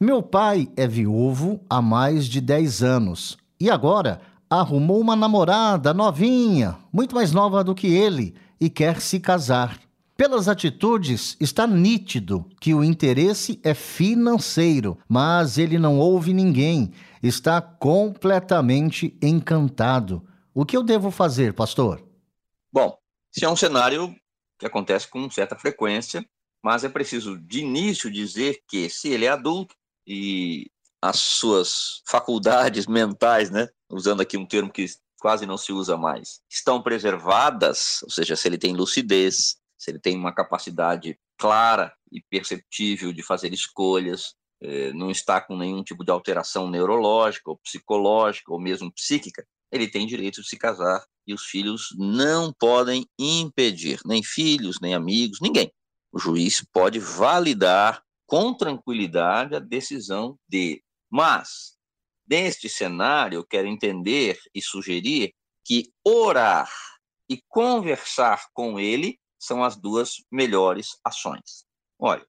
Meu pai é viúvo há mais de 10 anos e agora arrumou uma namorada novinha, muito mais nova do que ele, e quer se casar. Pelas atitudes, está nítido que o interesse é financeiro, mas ele não ouve ninguém, está completamente encantado. O que eu devo fazer, pastor? Bom, esse é um cenário que acontece com certa frequência, mas é preciso de início dizer que se ele é adulto, e as suas faculdades mentais, né, usando aqui um termo que quase não se usa mais, estão preservadas, ou seja, se ele tem lucidez, se ele tem uma capacidade clara e perceptível de fazer escolhas, eh, não está com nenhum tipo de alteração neurológica ou psicológica ou mesmo psíquica, ele tem direito de se casar e os filhos não podem impedir, nem filhos, nem amigos, ninguém. O juiz pode validar com tranquilidade a decisão dele. Mas, neste cenário, eu quero entender e sugerir que orar e conversar com ele são as duas melhores ações. Olha,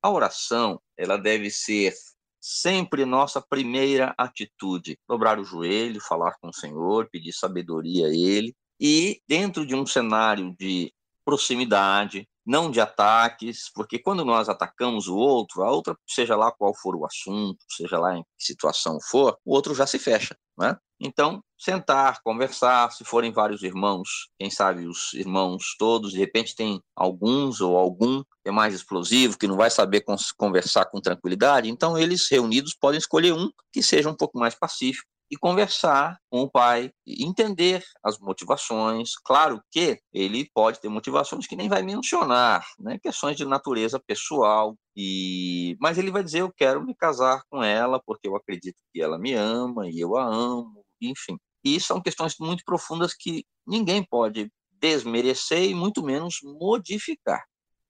a oração, ela deve ser sempre nossa primeira atitude. Dobrar o joelho, falar com o Senhor, pedir sabedoria a Ele. E dentro de um cenário de proximidade, não de ataques, porque quando nós atacamos o outro, a outra, seja lá qual for o assunto, seja lá em que situação for, o outro já se fecha, né? Então, sentar, conversar, se forem vários irmãos, quem sabe os irmãos todos, de repente tem alguns ou algum que é mais explosivo, que não vai saber conversar com tranquilidade, então eles reunidos podem escolher um que seja um pouco mais pacífico e conversar com o pai, entender as motivações. Claro que ele pode ter motivações que nem vai mencionar, né? questões de natureza pessoal, e mas ele vai dizer eu quero me casar com ela porque eu acredito que ela me ama e eu a amo, enfim. E são questões muito profundas que ninguém pode desmerecer e muito menos modificar.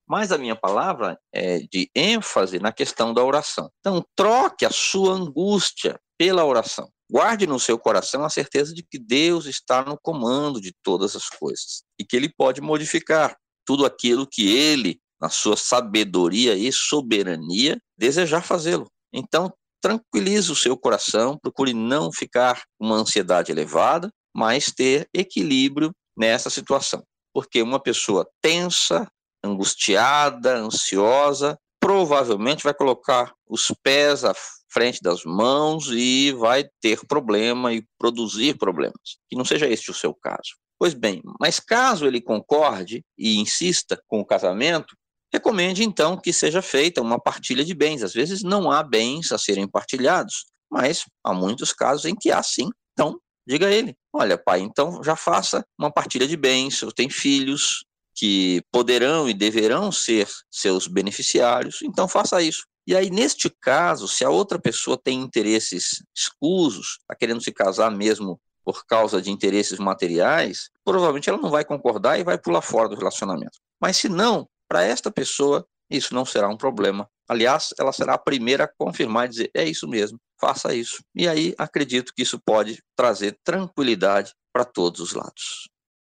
Mas a minha palavra é de ênfase na questão da oração. Então, troque a sua angústia pela oração. Guarde no seu coração a certeza de que Deus está no comando de todas as coisas e que Ele pode modificar tudo aquilo que Ele, na sua sabedoria e soberania, desejar fazê-lo. Então, tranquilize o seu coração, procure não ficar com uma ansiedade elevada, mas ter equilíbrio nessa situação. Porque uma pessoa tensa, angustiada, ansiosa, provavelmente vai colocar os pés à frente das mãos e vai ter problema e produzir problemas. Que não seja este o seu caso. Pois bem, mas caso ele concorde e insista com o casamento, recomende então que seja feita uma partilha de bens. Às vezes não há bens a serem partilhados, mas há muitos casos em que há sim. Então, diga a ele: olha, pai, então já faça uma partilha de bens. Eu tenho filhos que poderão e deverão ser seus beneficiários, então faça isso. E aí, neste caso, se a outra pessoa tem interesses escusos, está querendo se casar mesmo por causa de interesses materiais, provavelmente ela não vai concordar e vai pular fora do relacionamento. Mas se não, para esta pessoa, isso não será um problema. Aliás, ela será a primeira a confirmar e dizer: é isso mesmo, faça isso. E aí acredito que isso pode trazer tranquilidade para todos os lados.